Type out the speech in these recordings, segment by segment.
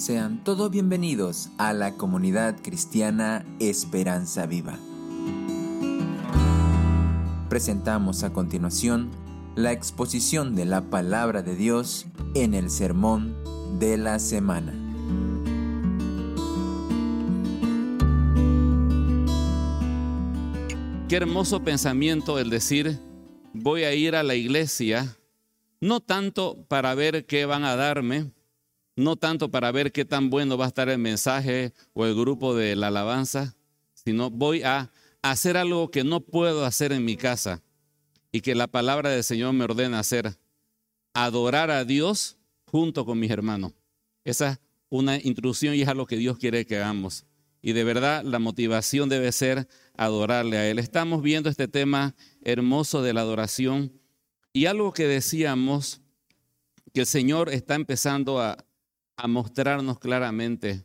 Sean todos bienvenidos a la comunidad cristiana Esperanza Viva. Presentamos a continuación la exposición de la palabra de Dios en el sermón de la semana. Qué hermoso pensamiento el decir, voy a ir a la iglesia, no tanto para ver qué van a darme, no tanto para ver qué tan bueno va a estar el mensaje o el grupo de la alabanza, sino voy a hacer algo que no puedo hacer en mi casa y que la palabra del Señor me ordena hacer, adorar a Dios junto con mis hermanos. Esa es una intrusión y es algo que Dios quiere que hagamos. Y de verdad la motivación debe ser adorarle a Él. Estamos viendo este tema hermoso de la adoración y algo que decíamos que el Señor está empezando a, a mostrarnos claramente.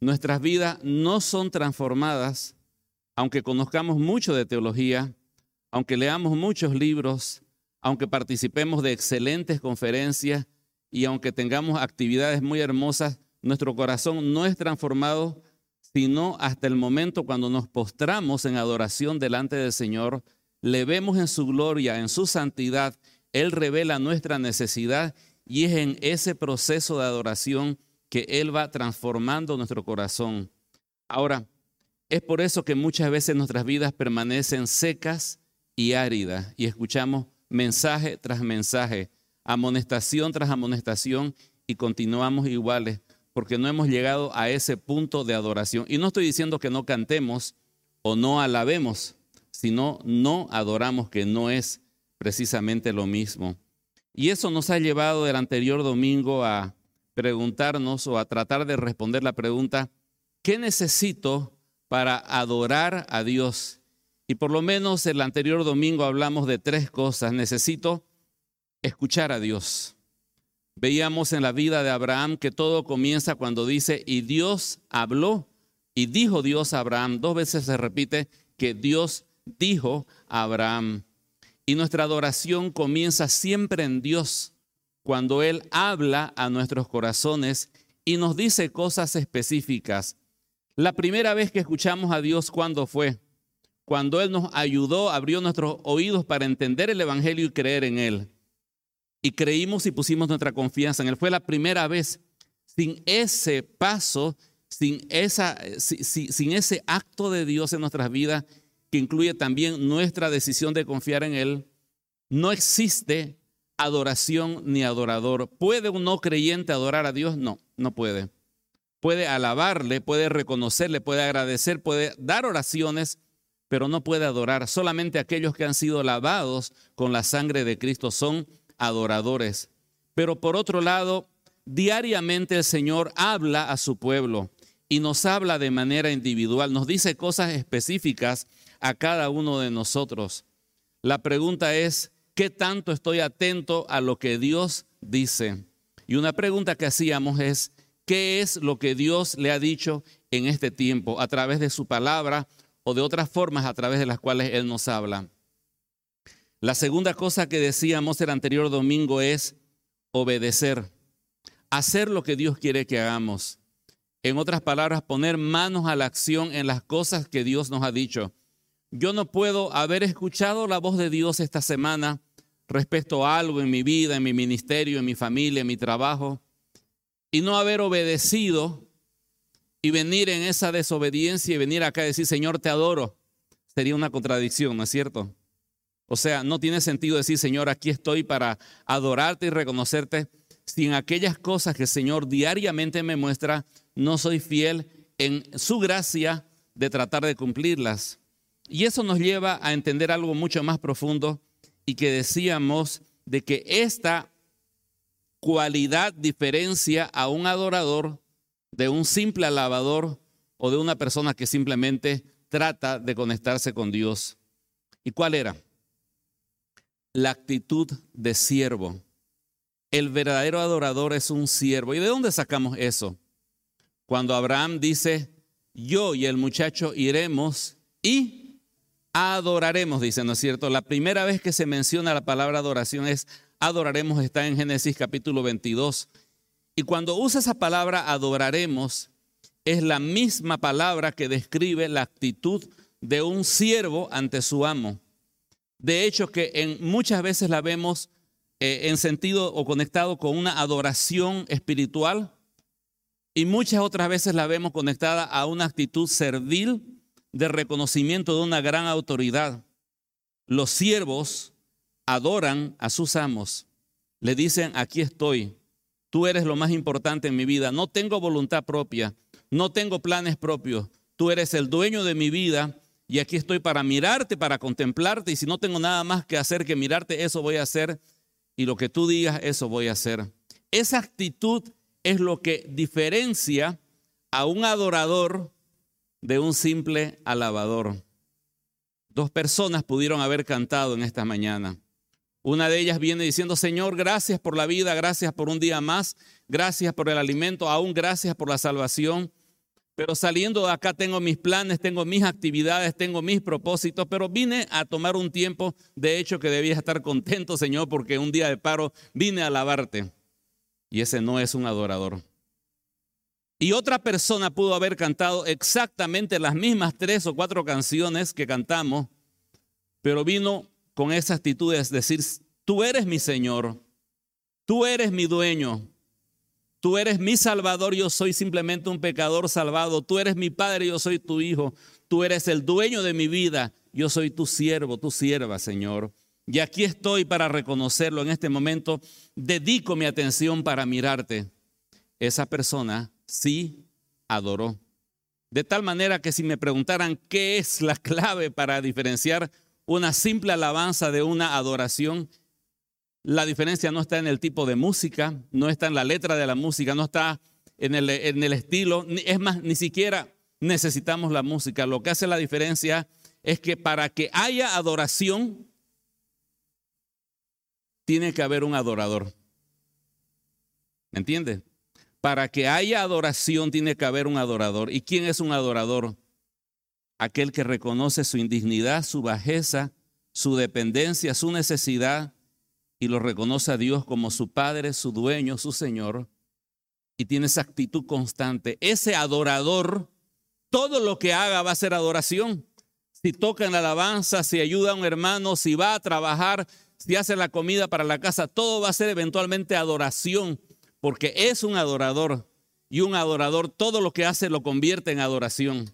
Nuestras vidas no son transformadas, aunque conozcamos mucho de teología, aunque leamos muchos libros, aunque participemos de excelentes conferencias y aunque tengamos actividades muy hermosas, nuestro corazón no es transformado, sino hasta el momento cuando nos postramos en adoración delante del Señor, le vemos en su gloria, en su santidad, Él revela nuestra necesidad y es en ese proceso de adoración que Él va transformando nuestro corazón. Ahora, es por eso que muchas veces nuestras vidas permanecen secas y áridas y escuchamos mensaje tras mensaje, amonestación tras amonestación y continuamos iguales porque no hemos llegado a ese punto de adoración. Y no estoy diciendo que no cantemos o no alabemos, sino no adoramos, que no es precisamente lo mismo. Y eso nos ha llevado el anterior domingo a preguntarnos o a tratar de responder la pregunta, ¿qué necesito para adorar a Dios? Y por lo menos el anterior domingo hablamos de tres cosas. Necesito escuchar a Dios. Veíamos en la vida de Abraham que todo comienza cuando dice, y Dios habló, y dijo Dios a Abraham. Dos veces se repite que Dios dijo a Abraham. Y nuestra adoración comienza siempre en Dios, cuando Él habla a nuestros corazones y nos dice cosas específicas. La primera vez que escuchamos a Dios, ¿cuándo fue? Cuando Él nos ayudó, abrió nuestros oídos para entender el Evangelio y creer en Él. Y creímos y pusimos nuestra confianza en Él. Fue la primera vez. Sin ese paso, sin, esa, sin ese acto de Dios en nuestras vidas, que incluye también nuestra decisión de confiar en Él, no existe adoración ni adorador. ¿Puede un no creyente adorar a Dios? No, no puede. Puede alabarle, puede reconocerle, puede agradecer, puede dar oraciones, pero no puede adorar. Solamente aquellos que han sido lavados con la sangre de Cristo son adoradores. Pero por otro lado, diariamente el Señor habla a su pueblo y nos habla de manera individual, nos dice cosas específicas a cada uno de nosotros. La pregunta es, ¿qué tanto estoy atento a lo que Dios dice? Y una pregunta que hacíamos es, ¿qué es lo que Dios le ha dicho en este tiempo a través de su palabra o de otras formas a través de las cuales Él nos habla? La segunda cosa que decíamos el anterior domingo es obedecer, hacer lo que Dios quiere que hagamos. En otras palabras, poner manos a la acción en las cosas que Dios nos ha dicho. Yo no puedo haber escuchado la voz de Dios esta semana respecto a algo en mi vida, en mi ministerio, en mi familia, en mi trabajo, y no haber obedecido y venir en esa desobediencia y venir acá y decir, Señor, te adoro. Sería una contradicción, ¿no es cierto? O sea, no tiene sentido decir, Señor, aquí estoy para adorarte y reconocerte, si en aquellas cosas que el Señor diariamente me muestra, no soy fiel en su gracia de tratar de cumplirlas. Y eso nos lleva a entender algo mucho más profundo y que decíamos de que esta cualidad diferencia a un adorador de un simple alabador o de una persona que simplemente trata de conectarse con Dios. ¿Y cuál era? La actitud de siervo. El verdadero adorador es un siervo. ¿Y de dónde sacamos eso? Cuando Abraham dice, yo y el muchacho iremos y adoraremos, dice, ¿no es cierto? La primera vez que se menciona la palabra adoración es adoraremos, está en Génesis capítulo 22. Y cuando usa esa palabra adoraremos, es la misma palabra que describe la actitud de un siervo ante su amo. De hecho, que muchas veces la vemos eh, en sentido o conectado con una adoración espiritual y muchas otras veces la vemos conectada a una actitud servil de reconocimiento de una gran autoridad. Los siervos adoran a sus amos. Le dicen, aquí estoy, tú eres lo más importante en mi vida, no tengo voluntad propia, no tengo planes propios, tú eres el dueño de mi vida y aquí estoy para mirarte, para contemplarte y si no tengo nada más que hacer que mirarte, eso voy a hacer y lo que tú digas, eso voy a hacer. Esa actitud es lo que diferencia a un adorador de un simple alabador. Dos personas pudieron haber cantado en esta mañana. Una de ellas viene diciendo, Señor, gracias por la vida, gracias por un día más, gracias por el alimento, aún gracias por la salvación. Pero saliendo de acá tengo mis planes, tengo mis actividades, tengo mis propósitos, pero vine a tomar un tiempo, de hecho que debía estar contento, Señor, porque un día de paro vine a alabarte. Y ese no es un adorador. Y otra persona pudo haber cantado exactamente las mismas tres o cuatro canciones que cantamos, pero vino con esa actitud de decir, tú eres mi Señor, tú eres mi dueño, tú eres mi Salvador, yo soy simplemente un pecador salvado, tú eres mi Padre, yo soy tu Hijo, tú eres el dueño de mi vida, yo soy tu siervo, tu sierva, Señor. Y aquí estoy para reconocerlo en este momento, dedico mi atención para mirarte. Esa persona sí adoró. De tal manera que si me preguntaran qué es la clave para diferenciar una simple alabanza de una adoración, la diferencia no está en el tipo de música, no está en la letra de la música, no está en el, en el estilo, es más, ni siquiera necesitamos la música. Lo que hace la diferencia es que para que haya adoración, tiene que haber un adorador. ¿Me entiende? Para que haya adoración tiene que haber un adorador. ¿Y quién es un adorador? Aquel que reconoce su indignidad, su bajeza, su dependencia, su necesidad y lo reconoce a Dios como su Padre, su dueño, su Señor. Y tiene esa actitud constante. Ese adorador, todo lo que haga va a ser adoración. Si toca en la alabanza, si ayuda a un hermano, si va a trabajar, si hace la comida para la casa, todo va a ser eventualmente adoración porque es un adorador y un adorador todo lo que hace lo convierte en adoración.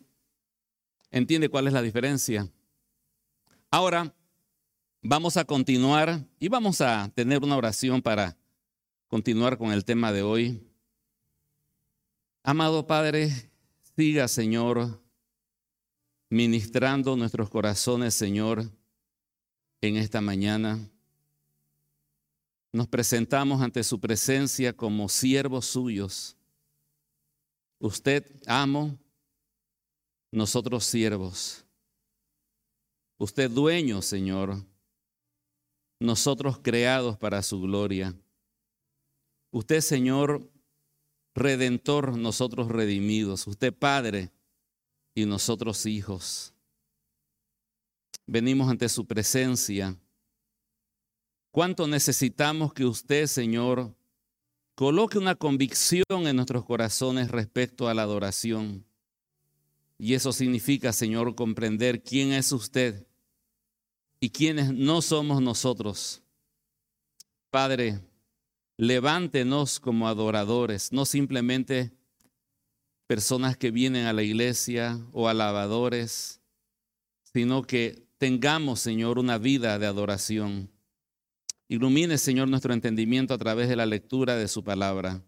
¿Entiende cuál es la diferencia? Ahora vamos a continuar y vamos a tener una oración para continuar con el tema de hoy. Amado Padre, siga Señor ministrando nuestros corazones, Señor, en esta mañana. Nos presentamos ante su presencia como siervos suyos. Usted amo, nosotros siervos. Usted dueño, Señor. Nosotros creados para su gloria. Usted, Señor, redentor, nosotros redimidos. Usted, Padre, y nosotros hijos. Venimos ante su presencia ¿Cuánto necesitamos que usted, Señor, coloque una convicción en nuestros corazones respecto a la adoración? Y eso significa, Señor, comprender quién es usted y quiénes no somos nosotros. Padre, levántenos como adoradores, no simplemente personas que vienen a la iglesia o alabadores, sino que tengamos, Señor, una vida de adoración. Ilumine, Señor, nuestro entendimiento a través de la lectura de su palabra.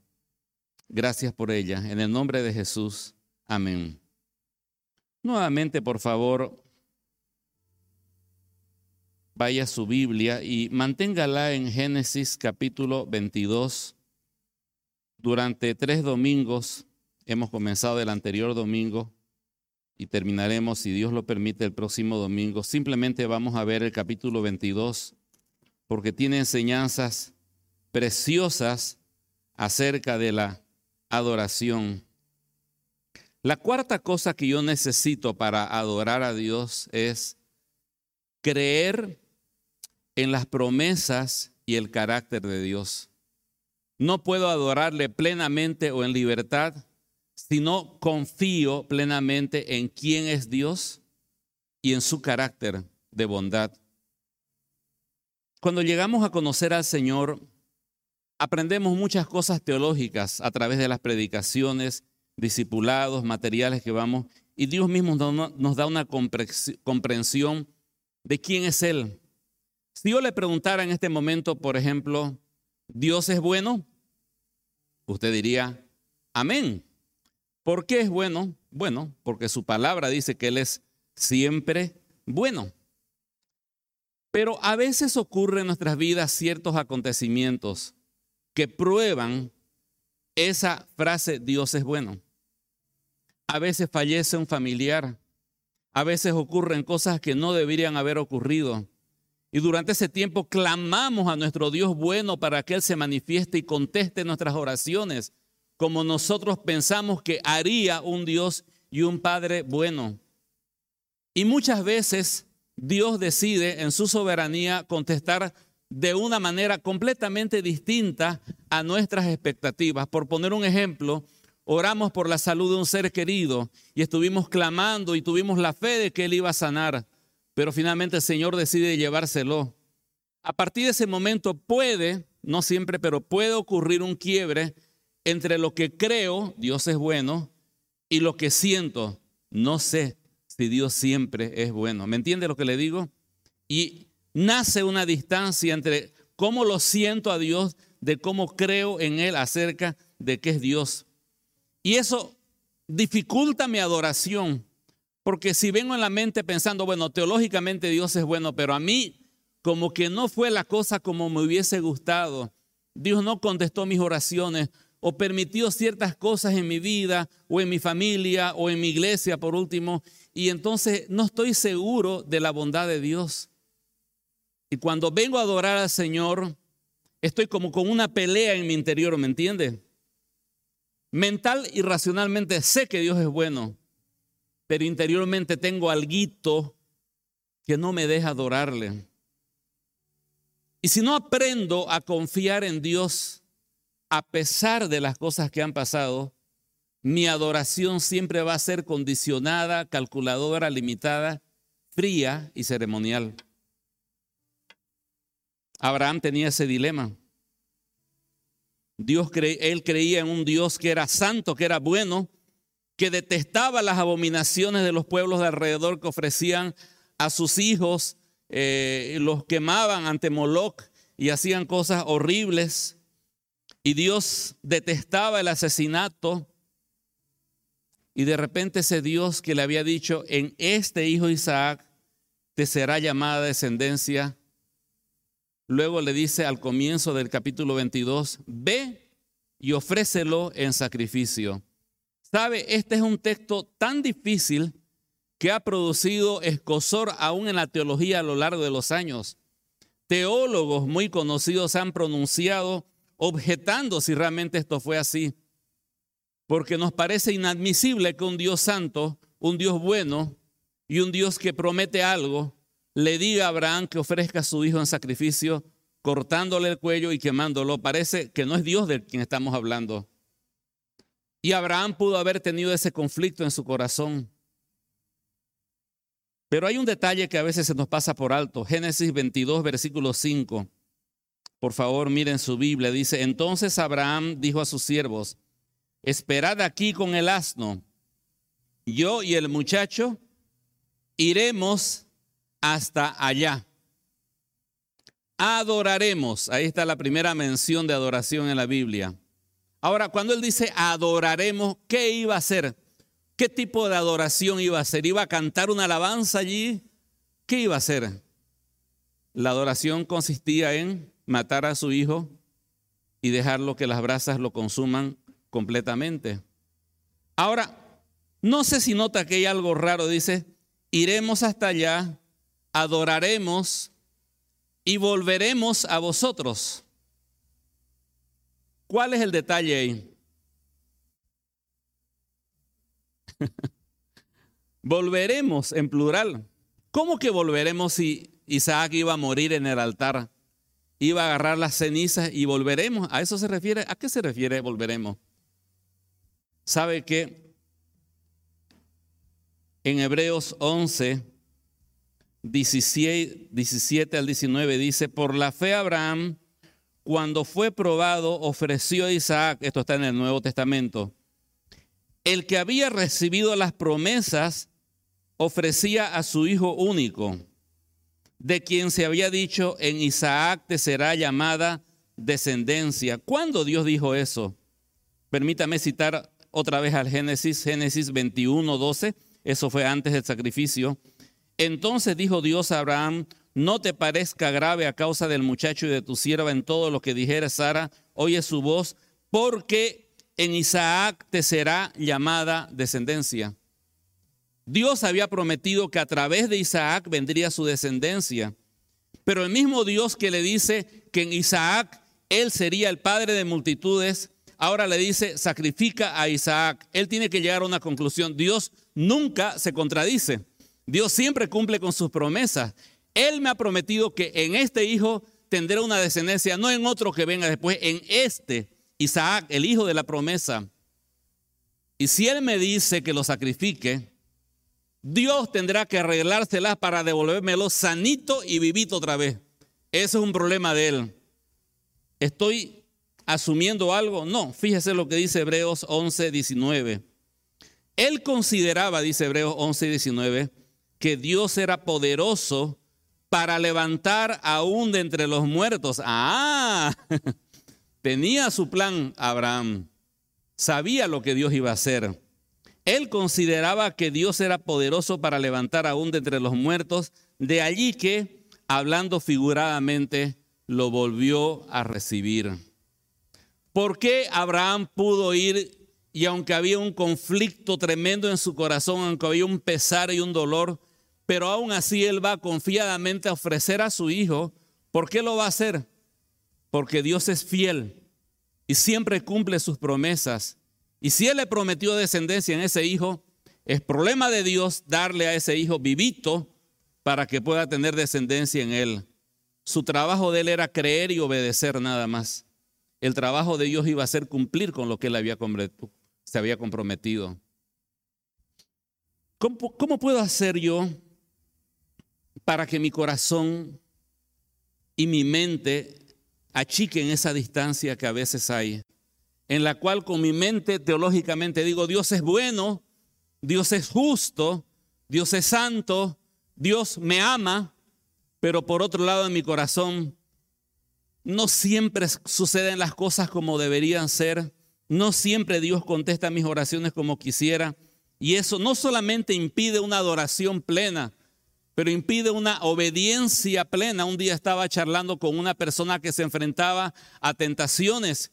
Gracias por ella. En el nombre de Jesús. Amén. Nuevamente, por favor, vaya a su Biblia y manténgala en Génesis capítulo 22. Durante tres domingos, hemos comenzado el anterior domingo y terminaremos, si Dios lo permite, el próximo domingo. Simplemente vamos a ver el capítulo 22 porque tiene enseñanzas preciosas acerca de la adoración. La cuarta cosa que yo necesito para adorar a Dios es creer en las promesas y el carácter de Dios. no puedo adorarle plenamente o en libertad si no confío plenamente en quién es Dios y en su carácter de bondad. Cuando llegamos a conocer al Señor, aprendemos muchas cosas teológicas a través de las predicaciones, discipulados, materiales que vamos, y Dios mismo nos da una comprensión de quién es Él. Si yo le preguntara en este momento, por ejemplo, ¿Dios es bueno? Usted diría, amén. ¿Por qué es bueno? Bueno, porque su palabra dice que Él es siempre bueno. Pero a veces ocurren en nuestras vidas ciertos acontecimientos que prueban esa frase Dios es bueno. A veces fallece un familiar, a veces ocurren cosas que no deberían haber ocurrido. Y durante ese tiempo clamamos a nuestro Dios bueno para que Él se manifieste y conteste nuestras oraciones, como nosotros pensamos que haría un Dios y un Padre bueno. Y muchas veces Dios decide en su soberanía contestar de una manera completamente distinta a nuestras expectativas. Por poner un ejemplo, oramos por la salud de un ser querido y estuvimos clamando y tuvimos la fe de que Él iba a sanar pero finalmente el Señor decide llevárselo. A partir de ese momento puede, no siempre, pero puede ocurrir un quiebre entre lo que creo, Dios es bueno, y lo que siento, no sé si Dios siempre es bueno. ¿Me entiende lo que le digo? Y nace una distancia entre cómo lo siento a Dios, de cómo creo en Él acerca de que es Dios. Y eso dificulta mi adoración, porque si vengo en la mente pensando, bueno, teológicamente Dios es bueno, pero a mí como que no fue la cosa como me hubiese gustado. Dios no contestó mis oraciones o permitió ciertas cosas en mi vida o en mi familia o en mi iglesia por último. Y entonces no estoy seguro de la bondad de Dios. Y cuando vengo a adorar al Señor, estoy como con una pelea en mi interior, ¿me entiende? Mental y racionalmente sé que Dios es bueno, pero interiormente tengo algo que no me deja adorarle. Y si no aprendo a confiar en Dios a pesar de las cosas que han pasado, mi adoración siempre va a ser condicionada, calculadora, limitada, fría y ceremonial. Abraham tenía ese dilema. Dios él creía en un Dios que era santo, que era bueno, que detestaba las abominaciones de los pueblos de alrededor que ofrecían a sus hijos, eh, los quemaban ante Moloch y hacían cosas horribles. Y Dios detestaba el asesinato. Y de repente ese Dios que le había dicho, en este hijo Isaac te será llamada descendencia. Luego le dice al comienzo del capítulo 22, ve y ofrécelo en sacrificio. Sabe, este es un texto tan difícil que ha producido escosor aún en la teología a lo largo de los años. Teólogos muy conocidos han pronunciado objetando si realmente esto fue así, porque nos parece inadmisible que un Dios santo, un Dios bueno y un Dios que promete algo, le diga a Abraham que ofrezca a su hijo en sacrificio, cortándole el cuello y quemándolo. Parece que no es Dios de quien estamos hablando. Y Abraham pudo haber tenido ese conflicto en su corazón. Pero hay un detalle que a veces se nos pasa por alto. Génesis 22, versículo 5. Por favor, miren su Biblia. Dice, entonces Abraham dijo a sus siervos, esperad aquí con el asno. Yo y el muchacho iremos hasta allá. Adoraremos. Ahí está la primera mención de adoración en la Biblia. Ahora, cuando él dice adoraremos, ¿qué iba a hacer? ¿Qué tipo de adoración iba a hacer? ¿Iba a cantar una alabanza allí? ¿Qué iba a hacer? La adoración consistía en matar a su hijo y dejarlo que las brasas lo consuman completamente. Ahora, no sé si nota que hay algo raro, dice, iremos hasta allá, adoraremos y volveremos a vosotros. ¿Cuál es el detalle ahí? volveremos en plural. ¿Cómo que volveremos si Isaac iba a morir en el altar? iba a agarrar las cenizas y volveremos. ¿A eso se refiere? ¿A qué se refiere volveremos? ¿Sabe que en Hebreos 11, 17, 17 al 19 dice, por la fe Abraham, cuando fue probado, ofreció a Isaac, esto está en el Nuevo Testamento, el que había recibido las promesas, ofrecía a su hijo único de quien se había dicho, en Isaac te será llamada descendencia. ¿Cuándo Dios dijo eso? Permítame citar otra vez al Génesis, Génesis 21, 12. Eso fue antes del sacrificio. Entonces dijo Dios a Abraham, no te parezca grave a causa del muchacho y de tu sierva en todo lo que dijera Sara, oye su voz, porque en Isaac te será llamada descendencia. Dios había prometido que a través de Isaac vendría su descendencia. Pero el mismo Dios que le dice que en Isaac él sería el padre de multitudes, ahora le dice, sacrifica a Isaac. Él tiene que llegar a una conclusión. Dios nunca se contradice. Dios siempre cumple con sus promesas. Él me ha prometido que en este hijo tendrá una descendencia, no en otro que venga después, en este Isaac, el hijo de la promesa. Y si Él me dice que lo sacrifique, Dios tendrá que arreglárselas para devolvérmelo sanito y vivito otra vez. Ese es un problema de él. ¿Estoy asumiendo algo? No, fíjese lo que dice Hebreos 11, 19. Él consideraba, dice Hebreos 11, 19, que Dios era poderoso para levantar aún de entre los muertos. Ah, tenía su plan Abraham. Sabía lo que Dios iba a hacer. Él consideraba que Dios era poderoso para levantar aún de entre los muertos, de allí que, hablando figuradamente, lo volvió a recibir. ¿Por qué Abraham pudo ir y aunque había un conflicto tremendo en su corazón, aunque había un pesar y un dolor, pero aún así él va confiadamente a ofrecer a su hijo? ¿Por qué lo va a hacer? Porque Dios es fiel y siempre cumple sus promesas. Y si Él le prometió descendencia en ese hijo, es problema de Dios darle a ese hijo vivito para que pueda tener descendencia en Él. Su trabajo de Él era creer y obedecer nada más. El trabajo de Dios iba a ser cumplir con lo que Él había se había comprometido. ¿Cómo, ¿Cómo puedo hacer yo para que mi corazón y mi mente achiquen esa distancia que a veces hay? en la cual con mi mente teológicamente digo, Dios es bueno, Dios es justo, Dios es santo, Dios me ama, pero por otro lado en mi corazón no siempre suceden las cosas como deberían ser, no siempre Dios contesta mis oraciones como quisiera, y eso no solamente impide una adoración plena, pero impide una obediencia plena. Un día estaba charlando con una persona que se enfrentaba a tentaciones.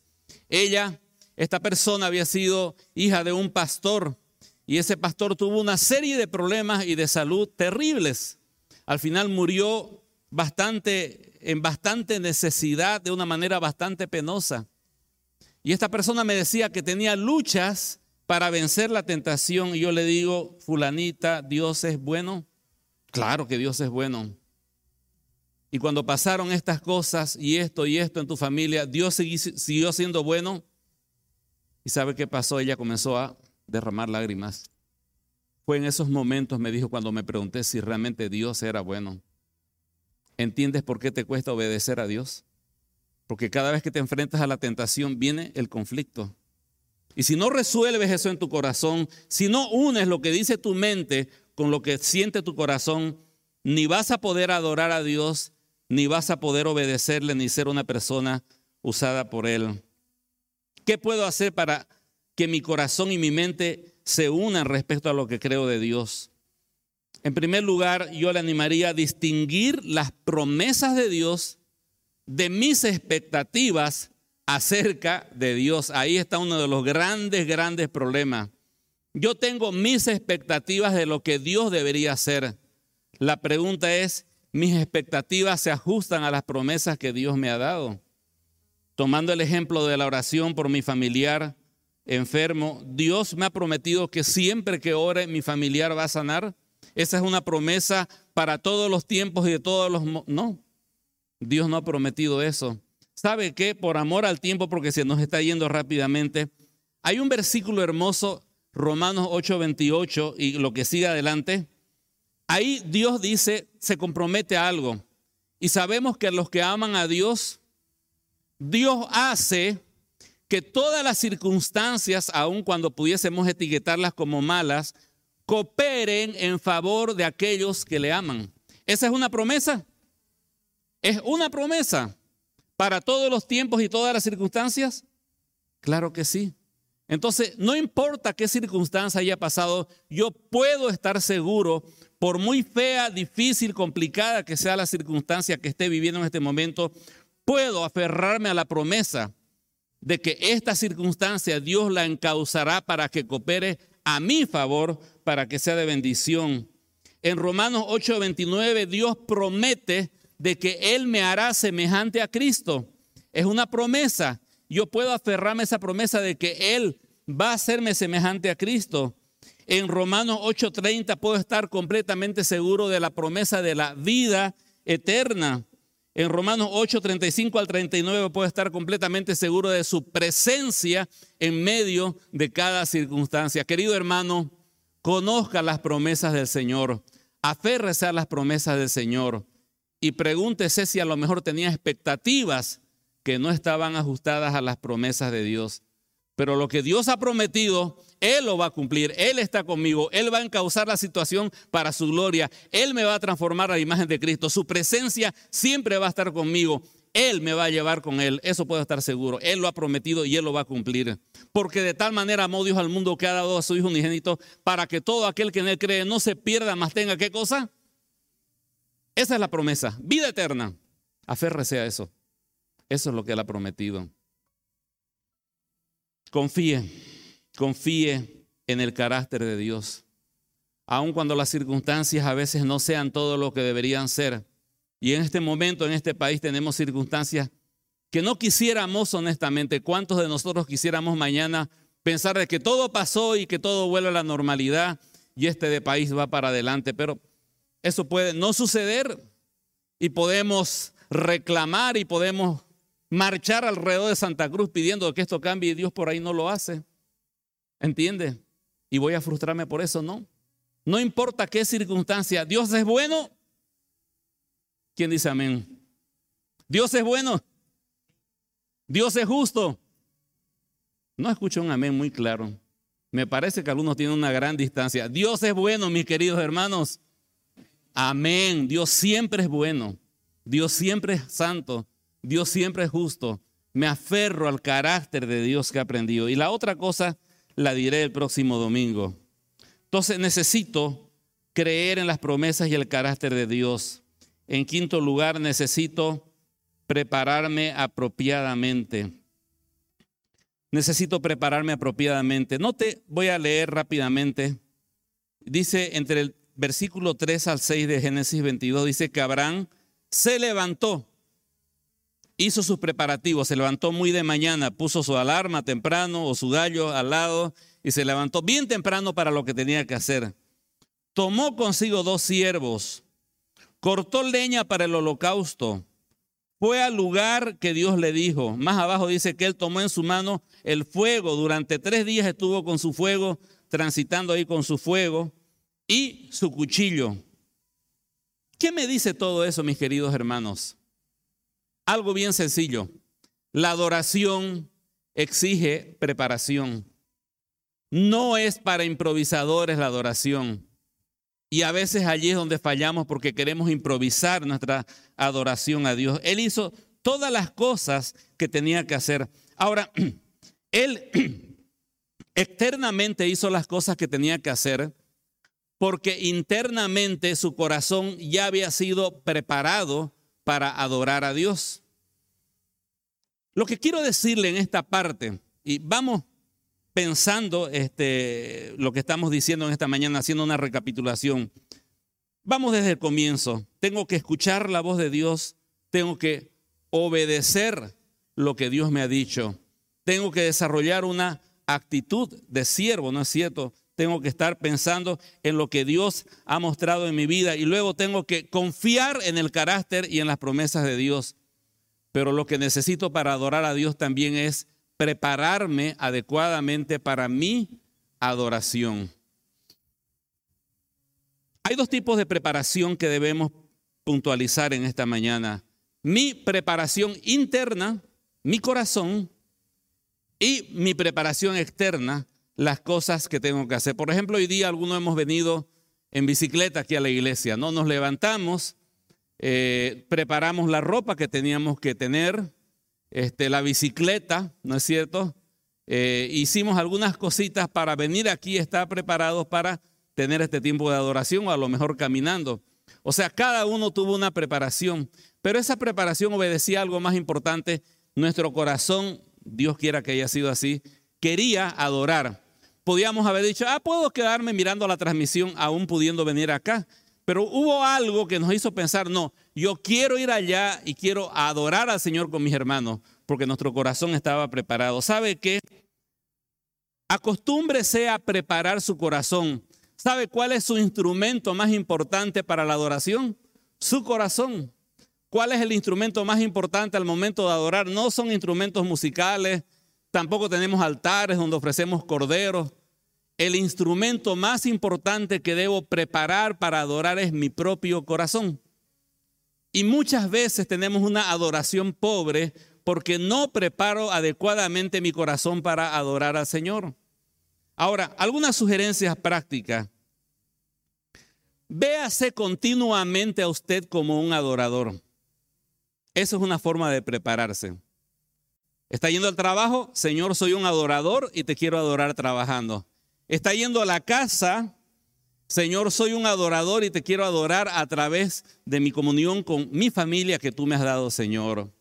Ella esta persona había sido hija de un pastor y ese pastor tuvo una serie de problemas y de salud terribles. Al final murió bastante en bastante necesidad de una manera bastante penosa. Y esta persona me decía que tenía luchas para vencer la tentación y yo le digo, fulanita, Dios es bueno. Claro que Dios es bueno. Y cuando pasaron estas cosas y esto y esto en tu familia, Dios siguió siendo bueno. ¿Y sabe qué pasó? Ella comenzó a derramar lágrimas. Fue en esos momentos, me dijo, cuando me pregunté si realmente Dios era bueno. ¿Entiendes por qué te cuesta obedecer a Dios? Porque cada vez que te enfrentas a la tentación viene el conflicto. Y si no resuelves eso en tu corazón, si no unes lo que dice tu mente con lo que siente tu corazón, ni vas a poder adorar a Dios, ni vas a poder obedecerle, ni ser una persona usada por Él. ¿Qué puedo hacer para que mi corazón y mi mente se unan respecto a lo que creo de Dios? En primer lugar, yo le animaría a distinguir las promesas de Dios de mis expectativas acerca de Dios. Ahí está uno de los grandes, grandes problemas. Yo tengo mis expectativas de lo que Dios debería hacer. La pregunta es, ¿mis expectativas se ajustan a las promesas que Dios me ha dado? Tomando el ejemplo de la oración por mi familiar enfermo, Dios me ha prometido que siempre que ore mi familiar va a sanar. Esa es una promesa para todos los tiempos y de todos los... No. Dios no ha prometido eso. ¿Sabe qué? Por amor al tiempo, porque se nos está yendo rápidamente, hay un versículo hermoso, Romanos 8:28, y lo que sigue adelante. Ahí Dios dice, se compromete a algo. Y sabemos que los que aman a Dios, Dios hace que todas las circunstancias, aun cuando pudiésemos etiquetarlas como malas, cooperen en favor de aquellos que le aman. Esa es una promesa. Es una promesa para todos los tiempos y todas las circunstancias. Claro que sí. Entonces, no importa qué circunstancia haya pasado, yo puedo estar seguro, por muy fea, difícil, complicada que sea la circunstancia que esté viviendo en este momento, puedo aferrarme a la promesa de que esta circunstancia Dios la encauzará para que coopere a mi favor, para que sea de bendición. En Romanos 8:29 Dios promete de que Él me hará semejante a Cristo. Es una promesa. Yo puedo aferrarme a esa promesa de que Él va a hacerme semejante a Cristo. En Romanos 8:30 puedo estar completamente seguro de la promesa de la vida eterna. En Romanos 8, 35 al 39 puede estar completamente seguro de su presencia en medio de cada circunstancia. Querido hermano, conozca las promesas del Señor, aférrese a las promesas del Señor y pregúntese si a lo mejor tenía expectativas que no estaban ajustadas a las promesas de Dios. Pero lo que Dios ha prometido, Él lo va a cumplir. Él está conmigo. Él va a encauzar la situación para su gloria. Él me va a transformar a la imagen de Cristo. Su presencia siempre va a estar conmigo. Él me va a llevar con Él. Eso puedo estar seguro. Él lo ha prometido y Él lo va a cumplir. Porque de tal manera amó Dios al mundo que ha dado a su Hijo unigénito para que todo aquel que en Él cree no se pierda, más tenga qué cosa. Esa es la promesa. Vida eterna. Aférrese a eso. Eso es lo que Él ha prometido. Confíe, confíe en el carácter de Dios. Aun cuando las circunstancias a veces no sean todo lo que deberían ser. Y en este momento, en este país, tenemos circunstancias que no quisiéramos honestamente. ¿Cuántos de nosotros quisiéramos mañana pensar de que todo pasó y que todo vuelve a la normalidad y este de país va para adelante? Pero eso puede no suceder y podemos reclamar y podemos marchar alrededor de Santa Cruz pidiendo que esto cambie y Dios por ahí no lo hace. ¿Entiende? Y voy a frustrarme por eso, ¿no? No importa qué circunstancia, Dios es bueno. ¿Quién dice amén? Dios es bueno. Dios es justo. No escucho un amén muy claro. Me parece que algunos tienen una gran distancia. Dios es bueno, mis queridos hermanos. Amén. Dios siempre es bueno. Dios siempre es santo. Dios siempre es justo. Me aferro al carácter de Dios que he aprendido. Y la otra cosa la diré el próximo domingo. Entonces necesito creer en las promesas y el carácter de Dios. En quinto lugar, necesito prepararme apropiadamente. Necesito prepararme apropiadamente. No te voy a leer rápidamente. Dice entre el versículo 3 al 6 de Génesis 22, dice que Abraham se levantó hizo sus preparativos, se levantó muy de mañana, puso su alarma temprano o su gallo al lado y se levantó bien temprano para lo que tenía que hacer. Tomó consigo dos siervos, cortó leña para el holocausto, fue al lugar que Dios le dijo. Más abajo dice que él tomó en su mano el fuego, durante tres días estuvo con su fuego, transitando ahí con su fuego y su cuchillo. ¿Qué me dice todo eso, mis queridos hermanos? Algo bien sencillo. La adoración exige preparación. No es para improvisadores la adoración. Y a veces allí es donde fallamos porque queremos improvisar nuestra adoración a Dios. Él hizo todas las cosas que tenía que hacer. Ahora, él externamente hizo las cosas que tenía que hacer porque internamente su corazón ya había sido preparado para adorar a Dios. Lo que quiero decirle en esta parte, y vamos pensando este, lo que estamos diciendo en esta mañana, haciendo una recapitulación. Vamos desde el comienzo. Tengo que escuchar la voz de Dios, tengo que obedecer lo que Dios me ha dicho, tengo que desarrollar una actitud de siervo, ¿no es cierto? tengo que estar pensando en lo que Dios ha mostrado en mi vida y luego tengo que confiar en el carácter y en las promesas de Dios. Pero lo que necesito para adorar a Dios también es prepararme adecuadamente para mi adoración. Hay dos tipos de preparación que debemos puntualizar en esta mañana. Mi preparación interna, mi corazón, y mi preparación externa, las cosas que tengo que hacer. Por ejemplo, hoy día algunos hemos venido en bicicleta aquí a la iglesia, ¿no? Nos levantamos, eh, preparamos la ropa que teníamos que tener, este, la bicicleta, ¿no es cierto? Eh, hicimos algunas cositas para venir aquí, estar preparados para tener este tiempo de adoración o a lo mejor caminando. O sea, cada uno tuvo una preparación, pero esa preparación obedecía algo más importante. Nuestro corazón, Dios quiera que haya sido así, quería adorar. Podíamos haber dicho, ah, puedo quedarme mirando la transmisión aún pudiendo venir acá. Pero hubo algo que nos hizo pensar, no, yo quiero ir allá y quiero adorar al Señor con mis hermanos, porque nuestro corazón estaba preparado. ¿Sabe qué? Acostúmbrese a preparar su corazón ¿Sabe cuál es su instrumento más importante para la adoración? Su corazón. ¿Cuál es el instrumento más importante al momento de adorar? No son instrumentos musicales, tampoco tenemos altares donde ofrecemos corderos. El instrumento más importante que debo preparar para adorar es mi propio corazón. Y muchas veces tenemos una adoración pobre porque no preparo adecuadamente mi corazón para adorar al Señor. Ahora, algunas sugerencias prácticas. Véase continuamente a usted como un adorador. Eso es una forma de prepararse. Está yendo al trabajo, Señor, soy un adorador y te quiero adorar trabajando. Está yendo a la casa, Señor, soy un adorador y te quiero adorar a través de mi comunión con mi familia que tú me has dado, Señor.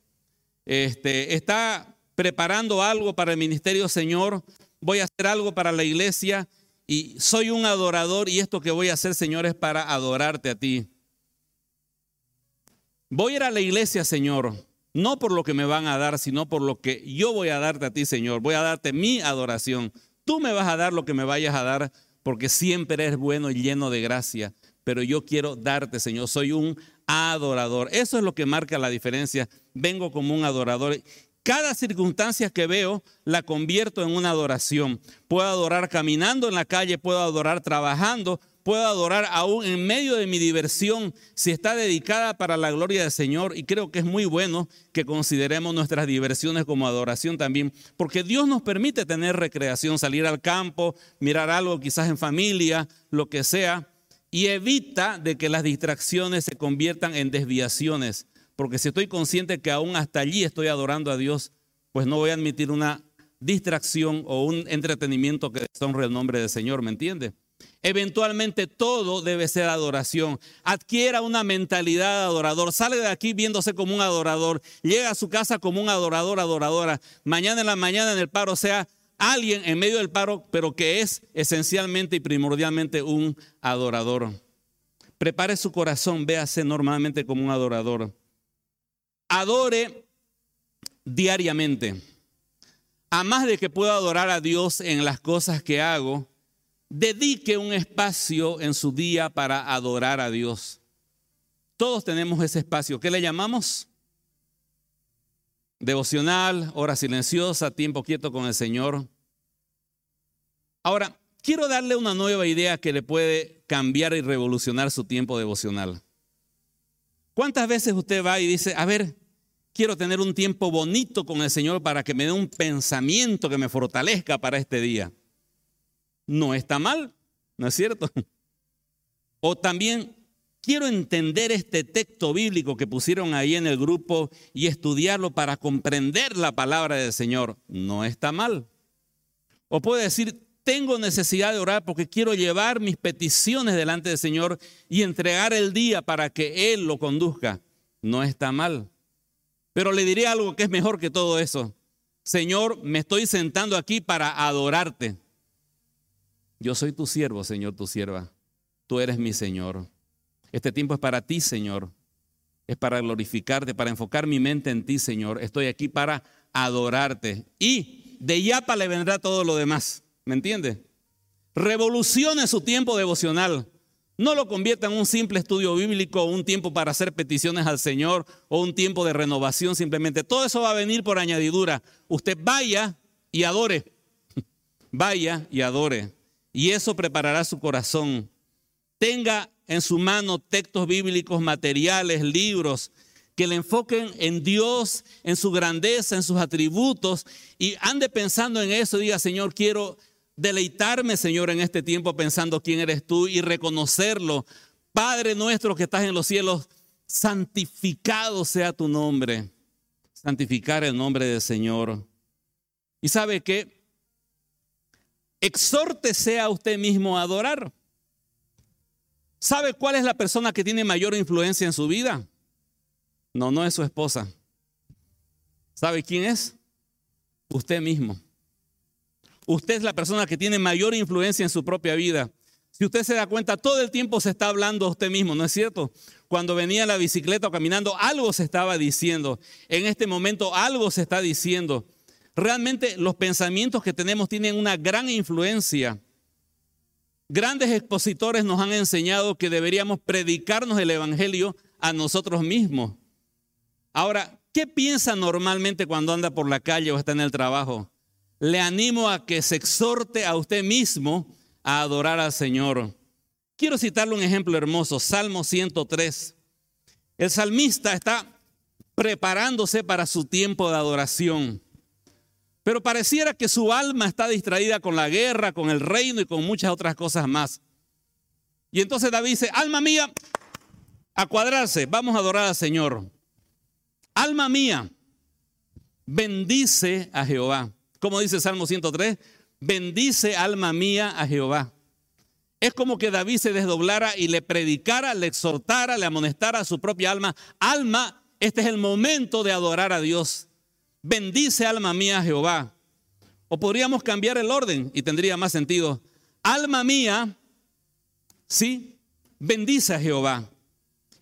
Este, está preparando algo para el ministerio, Señor voy a hacer algo para la iglesia y soy un adorador y esto que voy a hacer, Señor, es para adorarte a ti. Voy a ir a la iglesia, Señor, no por lo que me van a dar, sino por lo que yo voy a darte a ti, Señor. Voy a darte mi adoración. Tú me vas a dar lo que me vayas a dar, porque siempre eres bueno y lleno de gracia. Pero yo quiero darte, Señor. Soy un adorador. Eso es lo que marca la diferencia. Vengo como un adorador. Cada circunstancia que veo la convierto en una adoración. Puedo adorar caminando en la calle, puedo adorar trabajando, puedo adorar aún en medio de mi diversión si está dedicada para la gloria del Señor. Y creo que es muy bueno que consideremos nuestras diversiones como adoración también, porque Dios nos permite tener recreación, salir al campo, mirar algo quizás en familia, lo que sea, y evita de que las distracciones se conviertan en desviaciones porque si estoy consciente que aún hasta allí estoy adorando a Dios, pues no voy a admitir una distracción o un entretenimiento que deshonre el nombre del Señor, ¿me entiende? Eventualmente todo debe ser adoración. Adquiera una mentalidad de adorador. Sale de aquí viéndose como un adorador. Llega a su casa como un adorador, adoradora. Mañana en la mañana en el paro sea alguien en medio del paro, pero que es esencialmente y primordialmente un adorador. Prepare su corazón, véase normalmente como un adorador adore diariamente. A más de que pueda adorar a Dios en las cosas que hago, dedique un espacio en su día para adorar a Dios. Todos tenemos ese espacio. ¿Qué le llamamos? Devocional, hora silenciosa, tiempo quieto con el Señor. Ahora, quiero darle una nueva idea que le puede cambiar y revolucionar su tiempo devocional. ¿Cuántas veces usted va y dice, a ver, quiero tener un tiempo bonito con el Señor para que me dé un pensamiento que me fortalezca para este día? No está mal, ¿no es cierto? O también quiero entender este texto bíblico que pusieron ahí en el grupo y estudiarlo para comprender la palabra del Señor. No está mal. O puede decir, tengo necesidad de orar porque quiero llevar mis peticiones delante del Señor y entregar el día para que Él lo conduzca. No está mal. Pero le diré algo que es mejor que todo eso. Señor, me estoy sentando aquí para adorarte. Yo soy tu siervo, Señor, tu sierva. Tú eres mi Señor. Este tiempo es para ti, Señor. Es para glorificarte, para enfocar mi mente en ti, Señor. Estoy aquí para adorarte. Y de Yapa le vendrá todo lo demás. ¿Me entiende? Revolucione su tiempo devocional. No lo convierta en un simple estudio bíblico, un tiempo para hacer peticiones al Señor o un tiempo de renovación simplemente. Todo eso va a venir por añadidura. Usted vaya y adore. Vaya y adore. Y eso preparará su corazón. Tenga en su mano textos bíblicos, materiales, libros, que le enfoquen en Dios, en su grandeza, en sus atributos, y ande pensando en eso. Diga, Señor, quiero deleitarme, Señor, en este tiempo pensando quién eres tú y reconocerlo. Padre nuestro que estás en los cielos, santificado sea tu nombre. Santificar el nombre del Señor. Y sabe que exhórtese a usted mismo a adorar. ¿Sabe cuál es la persona que tiene mayor influencia en su vida? No, no es su esposa. ¿Sabe quién es? Usted mismo. Usted es la persona que tiene mayor influencia en su propia vida. Si usted se da cuenta, todo el tiempo se está hablando a usted mismo, ¿no es cierto? Cuando venía en la bicicleta o caminando, algo se estaba diciendo. En este momento algo se está diciendo. Realmente los pensamientos que tenemos tienen una gran influencia. Grandes expositores nos han enseñado que deberíamos predicarnos el Evangelio a nosotros mismos. Ahora, ¿qué piensa normalmente cuando anda por la calle o está en el trabajo? le animo a que se exhorte a usted mismo a adorar al Señor. Quiero citarle un ejemplo hermoso, Salmo 103. El salmista está preparándose para su tiempo de adoración, pero pareciera que su alma está distraída con la guerra, con el reino y con muchas otras cosas más. Y entonces David dice, alma mía, a cuadrarse, vamos a adorar al Señor. Alma mía, bendice a Jehová. Como dice Salmo 103, bendice alma mía a Jehová. Es como que David se desdoblara y le predicara, le exhortara, le amonestara a su propia alma. Alma, este es el momento de adorar a Dios. Bendice alma mía Jehová. O podríamos cambiar el orden y tendría más sentido. Alma mía, sí, bendice a Jehová.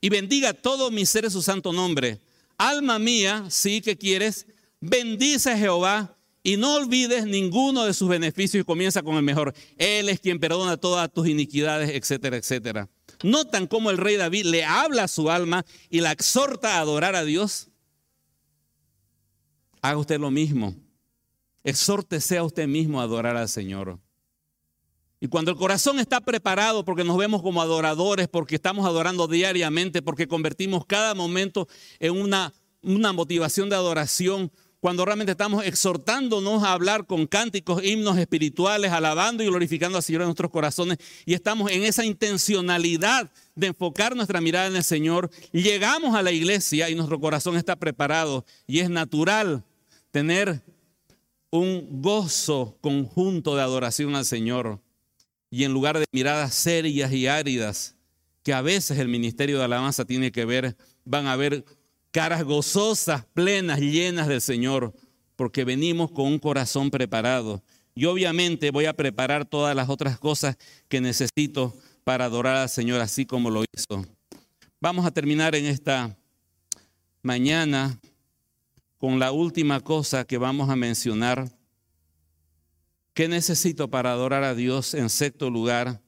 Y bendiga todo mi ser su santo nombre. Alma mía, sí que quieres, bendice a Jehová y no olvides ninguno de sus beneficios y comienza con el mejor. Él es quien perdona todas tus iniquidades, etcétera, etcétera. Notan cómo el rey David le habla a su alma y la exhorta a adorar a Dios. Haga usted lo mismo. Exhórtese a usted mismo a adorar al Señor. Y cuando el corazón está preparado porque nos vemos como adoradores, porque estamos adorando diariamente, porque convertimos cada momento en una, una motivación de adoración, cuando realmente estamos exhortándonos a hablar con cánticos, himnos espirituales, alabando y glorificando al Señor en nuestros corazones, y estamos en esa intencionalidad de enfocar nuestra mirada en el Señor, llegamos a la iglesia y nuestro corazón está preparado, y es natural tener un gozo conjunto de adoración al Señor, y en lugar de miradas serias y áridas, que a veces el ministerio de alabanza tiene que ver, van a ver caras gozosas, plenas, llenas del Señor, porque venimos con un corazón preparado. Y obviamente voy a preparar todas las otras cosas que necesito para adorar al Señor así como lo hizo. Vamos a terminar en esta mañana con la última cosa que vamos a mencionar. ¿Qué necesito para adorar a Dios? En sexto lugar,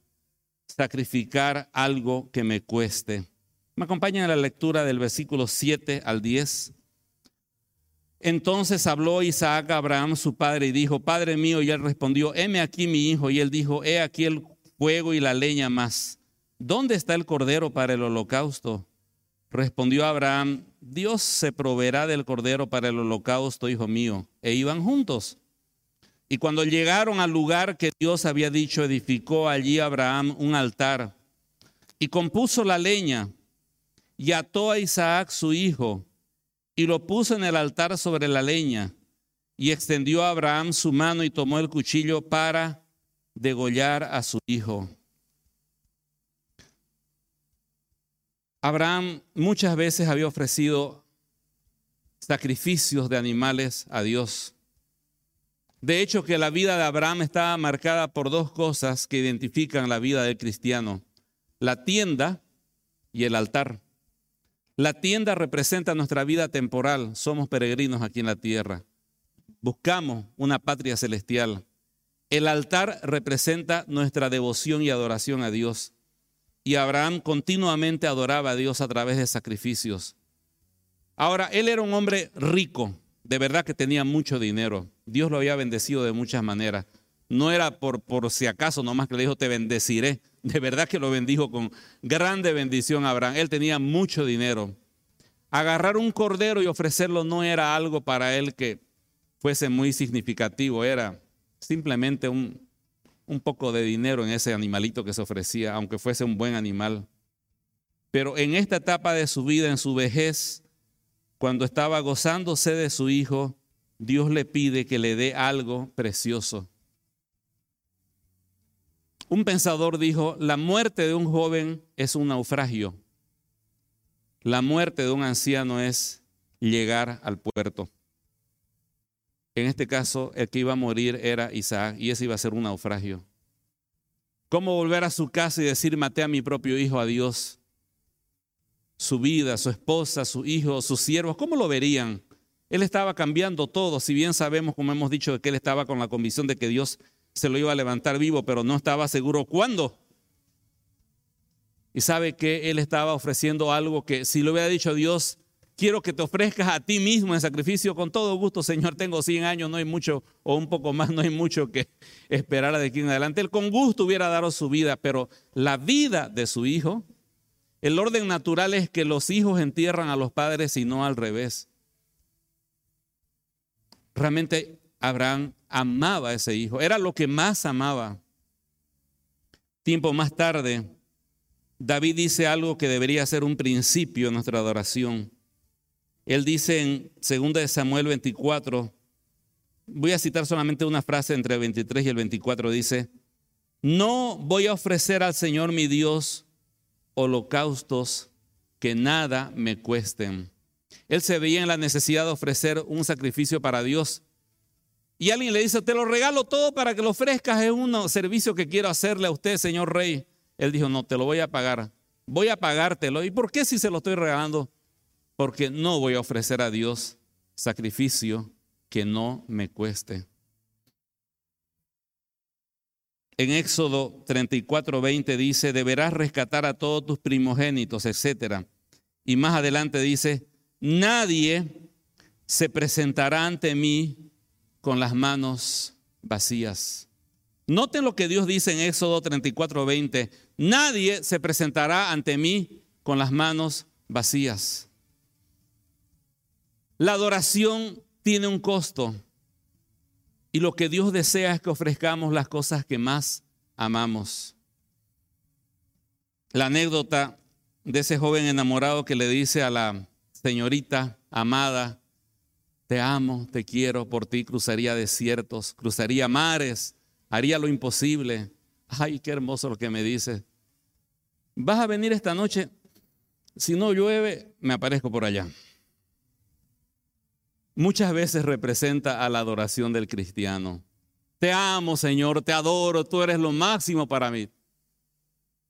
sacrificar algo que me cueste. Me acompañan a la lectura del versículo 7 al 10. Entonces habló Isaac a Abraham, su padre, y dijo, Padre mío, y él respondió, heme aquí mi hijo, y él dijo, he aquí el fuego y la leña más. ¿Dónde está el cordero para el holocausto? Respondió Abraham, Dios se proveerá del cordero para el holocausto, hijo mío. E iban juntos. Y cuando llegaron al lugar que Dios había dicho, edificó allí Abraham un altar y compuso la leña y ató a Isaac su hijo y lo puso en el altar sobre la leña y extendió a Abraham su mano y tomó el cuchillo para degollar a su hijo. Abraham muchas veces había ofrecido sacrificios de animales a Dios. De hecho, que la vida de Abraham estaba marcada por dos cosas que identifican la vida del cristiano, la tienda y el altar. La tienda representa nuestra vida temporal. Somos peregrinos aquí en la tierra. Buscamos una patria celestial. El altar representa nuestra devoción y adoración a Dios. Y Abraham continuamente adoraba a Dios a través de sacrificios. Ahora, él era un hombre rico, de verdad que tenía mucho dinero. Dios lo había bendecido de muchas maneras. No era por, por si acaso nomás que le dijo, te bendeciré. De verdad que lo bendijo con grande bendición a Abraham. Él tenía mucho dinero. Agarrar un cordero y ofrecerlo no era algo para él que fuese muy significativo, era simplemente un, un poco de dinero en ese animalito que se ofrecía, aunque fuese un buen animal. Pero en esta etapa de su vida, en su vejez, cuando estaba gozándose de su hijo, Dios le pide que le dé algo precioso. Un pensador dijo, la muerte de un joven es un naufragio. La muerte de un anciano es llegar al puerto. En este caso, el que iba a morir era Isaac y ese iba a ser un naufragio. ¿Cómo volver a su casa y decir, maté a mi propio hijo a Dios? Su vida, su esposa, su hijo, sus siervos, ¿cómo lo verían? Él estaba cambiando todo, si bien sabemos, como hemos dicho, que él estaba con la convicción de que Dios se lo iba a levantar vivo, pero no estaba seguro cuándo. Y sabe que él estaba ofreciendo algo que si lo hubiera dicho a Dios, quiero que te ofrezcas a ti mismo en sacrificio con todo gusto, Señor, tengo 100 años, no hay mucho, o un poco más, no hay mucho que esperar de aquí en adelante. Él con gusto hubiera dado su vida, pero la vida de su hijo, el orden natural es que los hijos entierran a los padres y no al revés. Realmente Abraham amaba a ese hijo, era lo que más amaba. Tiempo más tarde, David dice algo que debería ser un principio en nuestra adoración. Él dice en 2 Samuel 24, voy a citar solamente una frase entre el 23 y el 24, dice, no voy a ofrecer al Señor mi Dios holocaustos que nada me cuesten. Él se veía en la necesidad de ofrecer un sacrificio para Dios. Y alguien le dice, te lo regalo todo para que lo ofrezcas, es un servicio que quiero hacerle a usted, señor rey. Él dijo, no, te lo voy a pagar, voy a pagártelo. ¿Y por qué si se lo estoy regalando? Porque no voy a ofrecer a Dios sacrificio que no me cueste. En Éxodo 34, 20 dice, deberás rescatar a todos tus primogénitos, etc. Y más adelante dice, nadie se presentará ante mí con las manos vacías. Noten lo que Dios dice en Éxodo 34, 20, nadie se presentará ante mí con las manos vacías. La adoración tiene un costo y lo que Dios desea es que ofrezcamos las cosas que más amamos. La anécdota de ese joven enamorado que le dice a la señorita amada, te amo, te quiero, por ti cruzaría desiertos, cruzaría mares, haría lo imposible. Ay, qué hermoso lo que me dice. ¿Vas a venir esta noche? Si no llueve, me aparezco por allá muchas veces representa a la adoración del cristiano. Te amo, Señor, te adoro, tú eres lo máximo para mí.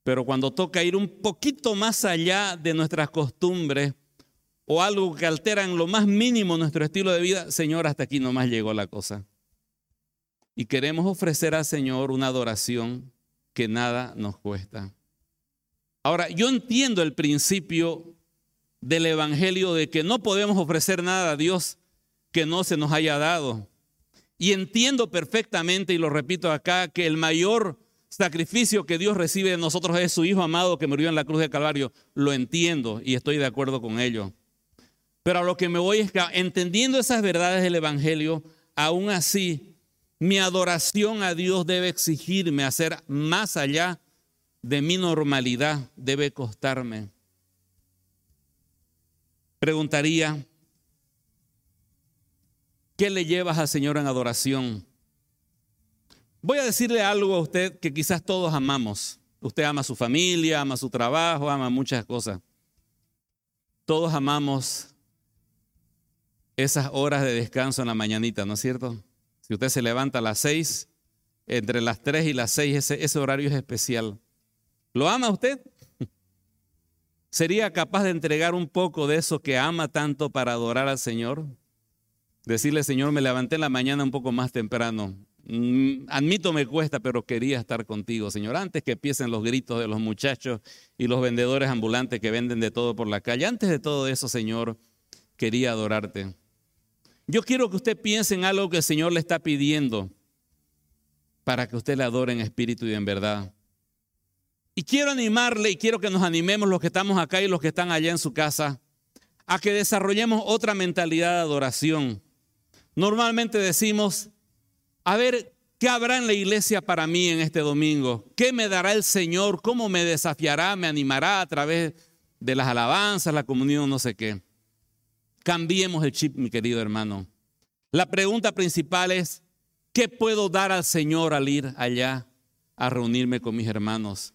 Pero cuando toca ir un poquito más allá de nuestras costumbres o algo que altera en lo más mínimo nuestro estilo de vida, Señor, hasta aquí nomás llegó la cosa. Y queremos ofrecer al Señor una adoración que nada nos cuesta. Ahora, yo entiendo el principio del Evangelio de que no podemos ofrecer nada a Dios que no se nos haya dado. Y entiendo perfectamente, y lo repito acá, que el mayor sacrificio que Dios recibe de nosotros es su Hijo amado que murió en la cruz de Calvario. Lo entiendo y estoy de acuerdo con ello. Pero a lo que me voy es que entendiendo esas verdades del Evangelio, aún así, mi adoración a Dios debe exigirme hacer más allá de mi normalidad, debe costarme. Preguntaría, ¿Qué le llevas al Señor en adoración? Voy a decirle algo a usted que quizás todos amamos. Usted ama a su familia, ama su trabajo, ama muchas cosas. Todos amamos esas horas de descanso en la mañanita, ¿no es cierto? Si usted se levanta a las seis, entre las tres y las seis, ese, ese horario es especial. ¿Lo ama usted? ¿Sería capaz de entregar un poco de eso que ama tanto para adorar al Señor? Decirle, Señor, me levanté en la mañana un poco más temprano. Mm, admito me cuesta, pero quería estar contigo, Señor. Antes que empiecen los gritos de los muchachos y los vendedores ambulantes que venden de todo por la calle, antes de todo eso, Señor, quería adorarte. Yo quiero que usted piense en algo que el Señor le está pidiendo para que usted le adore en espíritu y en verdad. Y quiero animarle y quiero que nos animemos los que estamos acá y los que están allá en su casa a que desarrollemos otra mentalidad de adoración. Normalmente decimos, a ver, ¿qué habrá en la iglesia para mí en este domingo? ¿Qué me dará el Señor? ¿Cómo me desafiará, me animará a través de las alabanzas, la comunión, no sé qué? Cambiemos el chip, mi querido hermano. La pregunta principal es, ¿qué puedo dar al Señor al ir allá a reunirme con mis hermanos?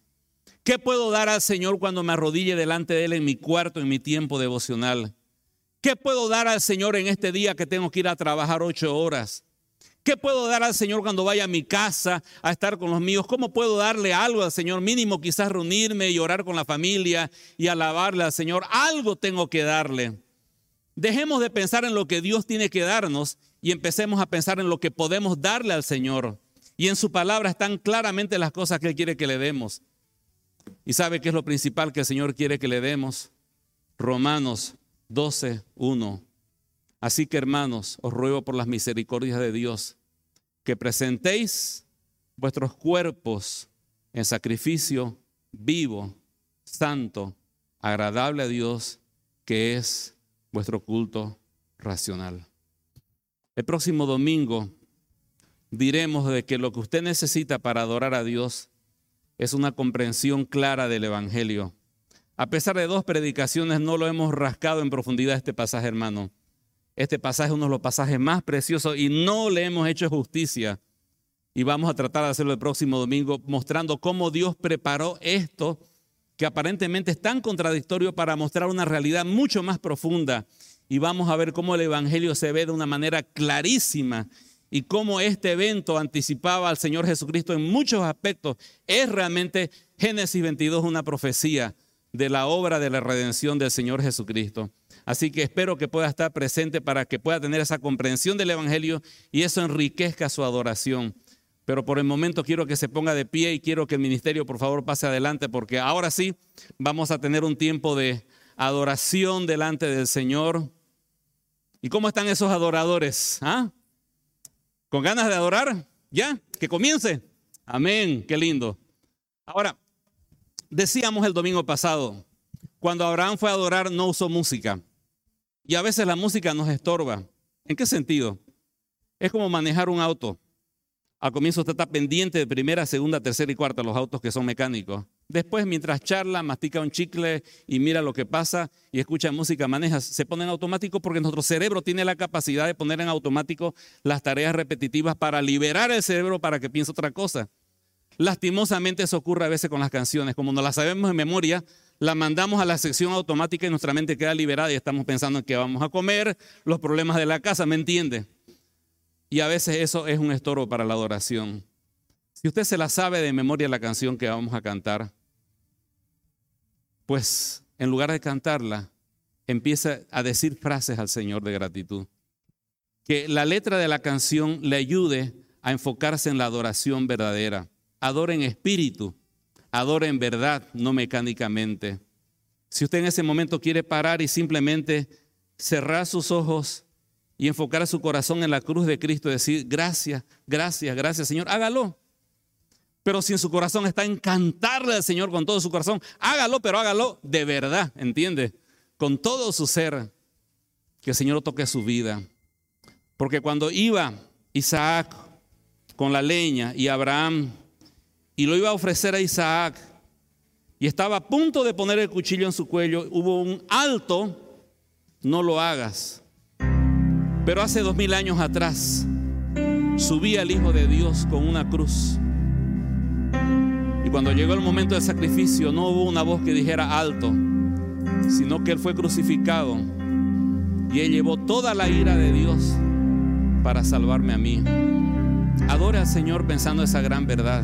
¿Qué puedo dar al Señor cuando me arrodille delante de Él en mi cuarto, en mi tiempo devocional? ¿Qué puedo dar al Señor en este día que tengo que ir a trabajar ocho horas? ¿Qué puedo dar al Señor cuando vaya a mi casa a estar con los míos? ¿Cómo puedo darle algo al Señor? Mínimo quizás reunirme y orar con la familia y alabarle al Señor. Algo tengo que darle. Dejemos de pensar en lo que Dios tiene que darnos y empecemos a pensar en lo que podemos darle al Señor. Y en su palabra están claramente las cosas que Él quiere que le demos. ¿Y sabe qué es lo principal que el Señor quiere que le demos? Romanos 12, 1. Así que hermanos, os ruego por las misericordias de Dios que presentéis vuestros cuerpos en sacrificio vivo, santo, agradable a Dios, que es vuestro culto racional. El próximo domingo diremos de que lo que usted necesita para adorar a Dios es una comprensión clara del Evangelio. A pesar de dos predicaciones, no lo hemos rascado en profundidad este pasaje, hermano. Este pasaje es uno de los pasajes más preciosos y no le hemos hecho justicia. Y vamos a tratar de hacerlo el próximo domingo, mostrando cómo Dios preparó esto que aparentemente es tan contradictorio para mostrar una realidad mucho más profunda. Y vamos a ver cómo el Evangelio se ve de una manera clarísima y cómo este evento anticipaba al Señor Jesucristo en muchos aspectos. Es realmente Génesis 22 una profecía de la obra de la redención del Señor Jesucristo. Así que espero que pueda estar presente para que pueda tener esa comprensión del Evangelio y eso enriquezca su adoración pero por el momento quiero que se ponga de pie y quiero que el ministerio por favor pase adelante porque ahora sí vamos a tener un tiempo de adoración delante del Señor. ¿Y cómo están esos adoradores? ¿Ah? ¿Con ganas de adorar? ¿Ya? Que comience. Amén, qué lindo. Ahora, decíamos el domingo pasado, cuando Abraham fue a adorar no usó música. Y a veces la música nos estorba. ¿En qué sentido? Es como manejar un auto. Al comienzo usted está pendiente de primera, segunda, tercera y cuarta, los autos que son mecánicos. Después, mientras charla, mastica un chicle y mira lo que pasa y escucha música, maneja, se pone en automático porque nuestro cerebro tiene la capacidad de poner en automático las tareas repetitivas para liberar el cerebro para que piense otra cosa. Lastimosamente eso ocurre a veces con las canciones. Como no las sabemos en memoria, la mandamos a la sección automática y nuestra mente queda liberada y estamos pensando en qué vamos a comer, los problemas de la casa, ¿me entiende? Y a veces eso es un estorbo para la adoración. Si usted se la sabe de memoria la canción que vamos a cantar, pues en lugar de cantarla, empieza a decir frases al Señor de gratitud. Que la letra de la canción le ayude a enfocarse en la adoración verdadera. Adore en espíritu, adore en verdad, no mecánicamente. Si usted en ese momento quiere parar y simplemente cerrar sus ojos y enfocar su corazón en la cruz de Cristo y decir, gracias, gracias, gracias Señor, hágalo. Pero si en su corazón está encantarle al Señor con todo su corazón, hágalo, pero hágalo de verdad, ¿entiende? Con todo su ser, que el Señor toque su vida. Porque cuando iba Isaac con la leña y Abraham, y lo iba a ofrecer a Isaac, y estaba a punto de poner el cuchillo en su cuello, hubo un alto, no lo hagas. Pero hace dos mil años atrás subía el Hijo de Dios con una cruz. Y cuando llegó el momento del sacrificio no hubo una voz que dijera alto, sino que Él fue crucificado. Y Él llevó toda la ira de Dios para salvarme a mí. Adore al Señor pensando esa gran verdad.